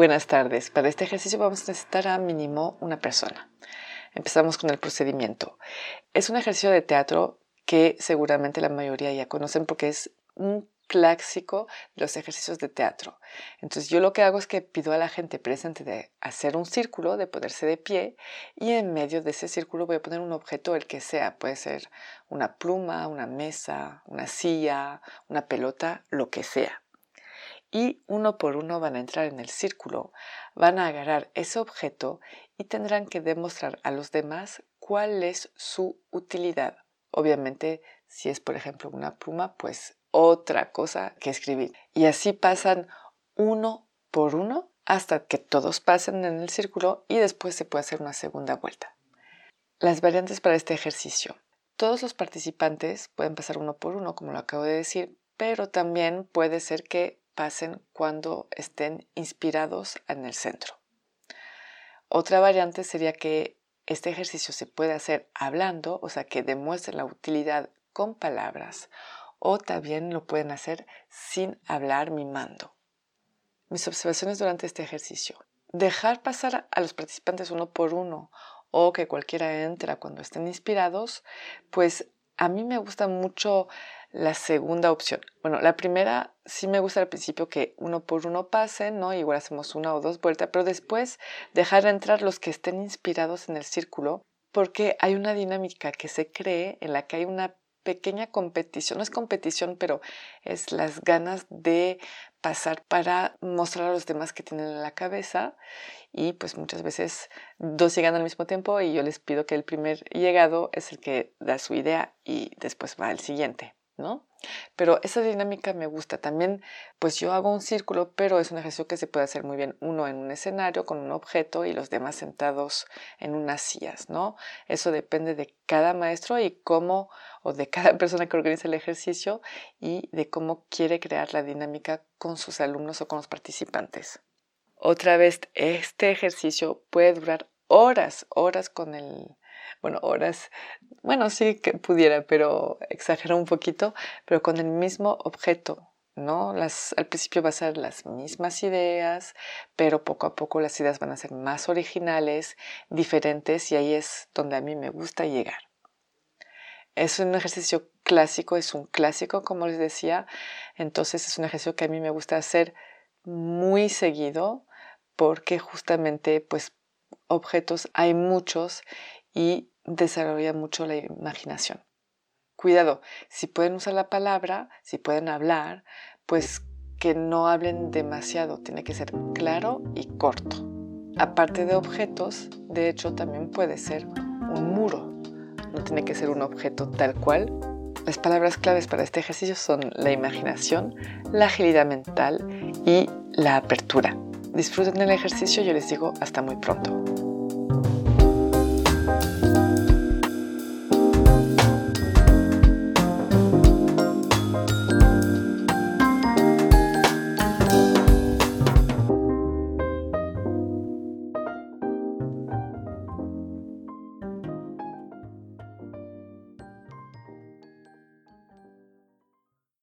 Buenas tardes. Para este ejercicio vamos a necesitar a mínimo una persona. Empezamos con el procedimiento. Es un ejercicio de teatro que seguramente la mayoría ya conocen porque es un clásico de los ejercicios de teatro. Entonces yo lo que hago es que pido a la gente presente de hacer un círculo, de ponerse de pie y en medio de ese círculo voy a poner un objeto, el que sea, puede ser una pluma, una mesa, una silla, una pelota, lo que sea. Y uno por uno van a entrar en el círculo, van a agarrar ese objeto y tendrán que demostrar a los demás cuál es su utilidad. Obviamente, si es por ejemplo una pluma, pues otra cosa que escribir. Y así pasan uno por uno hasta que todos pasen en el círculo y después se puede hacer una segunda vuelta. Las variantes para este ejercicio. Todos los participantes pueden pasar uno por uno, como lo acabo de decir, pero también puede ser que cuando estén inspirados en el centro. Otra variante sería que este ejercicio se puede hacer hablando, o sea, que demuestren la utilidad con palabras o también lo pueden hacer sin hablar mimando. Mis observaciones durante este ejercicio. Dejar pasar a los participantes uno por uno o que cualquiera entra cuando estén inspirados, pues a mí me gusta mucho la segunda opción. Bueno, la primera sí me gusta al principio que uno por uno pase, ¿no? Igual hacemos una o dos vueltas, pero después dejar entrar los que estén inspirados en el círculo, porque hay una dinámica que se cree en la que hay una pequeña competición, no es competición, pero es las ganas de pasar para mostrar a los demás que tienen en la cabeza y pues muchas veces dos llegan al mismo tiempo y yo les pido que el primer llegado es el que da su idea y después va el siguiente. Pero esa dinámica me gusta. También, pues yo hago un círculo, pero es un ejercicio que se puede hacer muy bien uno en un escenario con un objeto y los demás sentados en unas sillas, ¿no? Eso depende de cada maestro y cómo, o de cada persona que organiza el ejercicio y de cómo quiere crear la dinámica con sus alumnos o con los participantes. Otra vez, este ejercicio puede durar horas, horas con el, bueno, horas, bueno, sí que pudiera, pero exagero un poquito, pero con el mismo objeto, ¿no? Las, al principio va a ser las mismas ideas, pero poco a poco las ideas van a ser más originales, diferentes, y ahí es donde a mí me gusta llegar. Es un ejercicio clásico, es un clásico, como les decía, entonces es un ejercicio que a mí me gusta hacer muy seguido porque justamente pues objetos hay muchos y desarrolla mucho la imaginación. Cuidado, si pueden usar la palabra, si pueden hablar, pues que no hablen demasiado, tiene que ser claro y corto. Aparte de objetos, de hecho también puede ser un muro, no tiene que ser un objeto tal cual. Las palabras claves para este ejercicio son la imaginación, la agilidad mental y la apertura. Disfruten el ejercicio, yo les digo hasta muy pronto.